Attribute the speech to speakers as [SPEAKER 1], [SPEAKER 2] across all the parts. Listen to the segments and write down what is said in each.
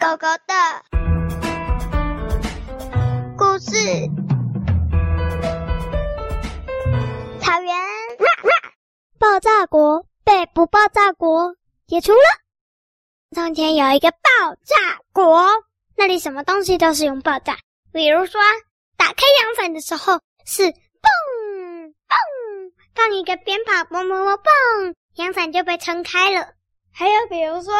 [SPEAKER 1] 狗狗的故事。草原，爆炸国被不爆炸国解除了。从前有一个爆炸国，那里什么东西都是用爆炸，比如说打开阳伞的时候是嘣嘣，放一个鞭炮，嘣嘣嘣嘣，阳伞就被撑开了。还有比如说。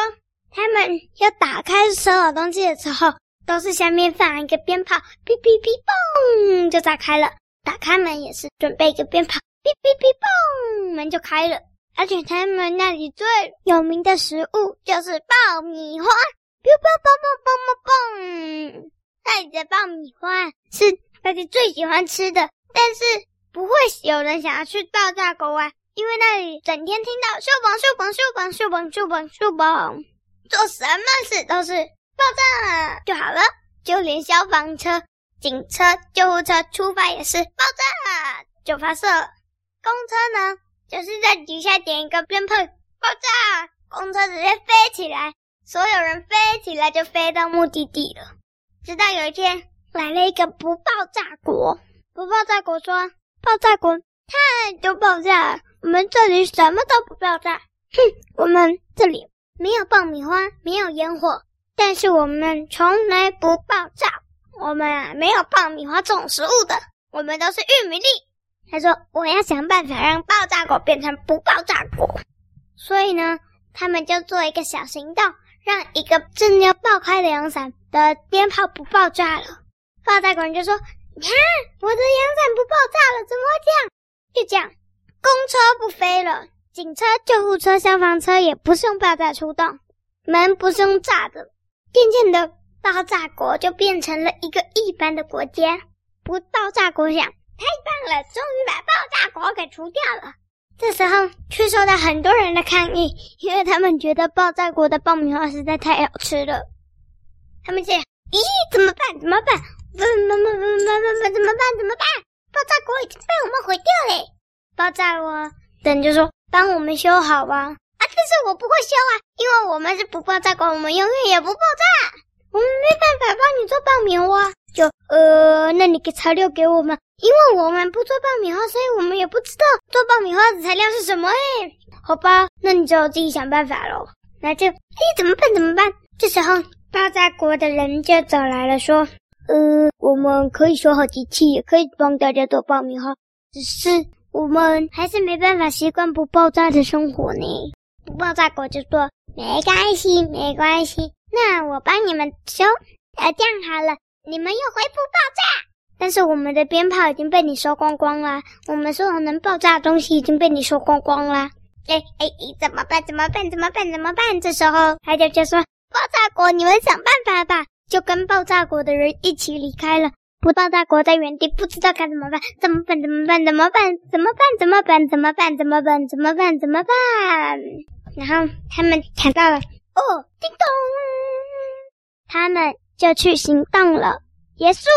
[SPEAKER 1] 他们要打开所有东西的时候，都是下面放一个鞭炮，哔哔哔，嘣，就炸开了。打开门也是准备一个鞭炮，哔哔哔，嘣，门就开了。而且他们那里最有名的食物就是爆米花，哔哔哔哔哔哔哔。那里的爆米花是大家最喜欢吃的，但是不会有人想要去爆炸国玩，因为那里整天听到咻嘣咻嘣咻嘣咻嘣咻嘣咻嘣。做什么事都是爆炸就好了，就连消防车、警车、救护车出发也是爆炸就发射。公车呢，就是在底下点一个鞭炮，爆炸，公车直接飞起来，所有人飞起来就飞到目的地了。直到有一天来了一个不爆炸国，不爆炸国说：“爆炸国太多爆炸了，我们这里什么都不爆炸。”哼，我们这里。没有爆米花，没有烟火，但是我们从来不爆炸。我们啊，没有爆米花这种食物的，我们都是玉米粒。他说：“我要想办法让爆炸果变成不爆炸果。”所以呢，他们就做一个小行动，让一个正要爆开的阳伞的鞭炮不爆炸了。爆炸果人就说：“你看，我的阳伞不爆炸了，怎么会这样？”就这样，公车不飞了。警车、救护车、消防车也不是用爆炸出动，门不是用炸的。渐渐的，爆炸国就变成了一个一般的国家。不爆炸国想，太棒了，终于把爆炸国给除掉了。这时候却受到很多人的抗议，因为他们觉得爆炸国的爆米花实在太好吃了。他们想：咦，怎么办？怎么办？怎么怎么怎么怎么怎么办？怎么办？爆炸国已经被我们毁掉了。爆炸国等就说。帮我们修好吧！啊，但是我不会修啊，因为我们是不爆炸国，我们永远也不爆炸，我们没办法帮你做爆米花。就呃，那你给材料给我们，因为我们不做爆米花，所以我们也不知道做爆米花的材料是什么哎。好吧，那你只好自己想办法喽。那就，哎，怎么办？怎么办？这时候爆炸国的人就走来了，说：呃，我们可以修好机器，也可以帮大家做爆米花，只是。我们还是没办法习惯不爆炸的生活呢。不爆炸国就说没关系，没关系，那我帮你们修。呃，这样好了，你们又恢复爆炸。但是我们的鞭炮已经被你收光光了，我们所有能爆炸的东西已经被你收光光了。哎哎哎，怎么办？怎么办？怎么办？怎么办？这时候海角就说：“爆炸果，你们想办法吧。”就跟爆炸果的人一起离开了。不到大国在原地不知道该怎么办，怎么办？怎么办？怎么办？怎么办？怎么办？怎么办？怎么办？怎么办？怎么办？然后他们抢到了，哦，叮咚，他们就去行动了。结束。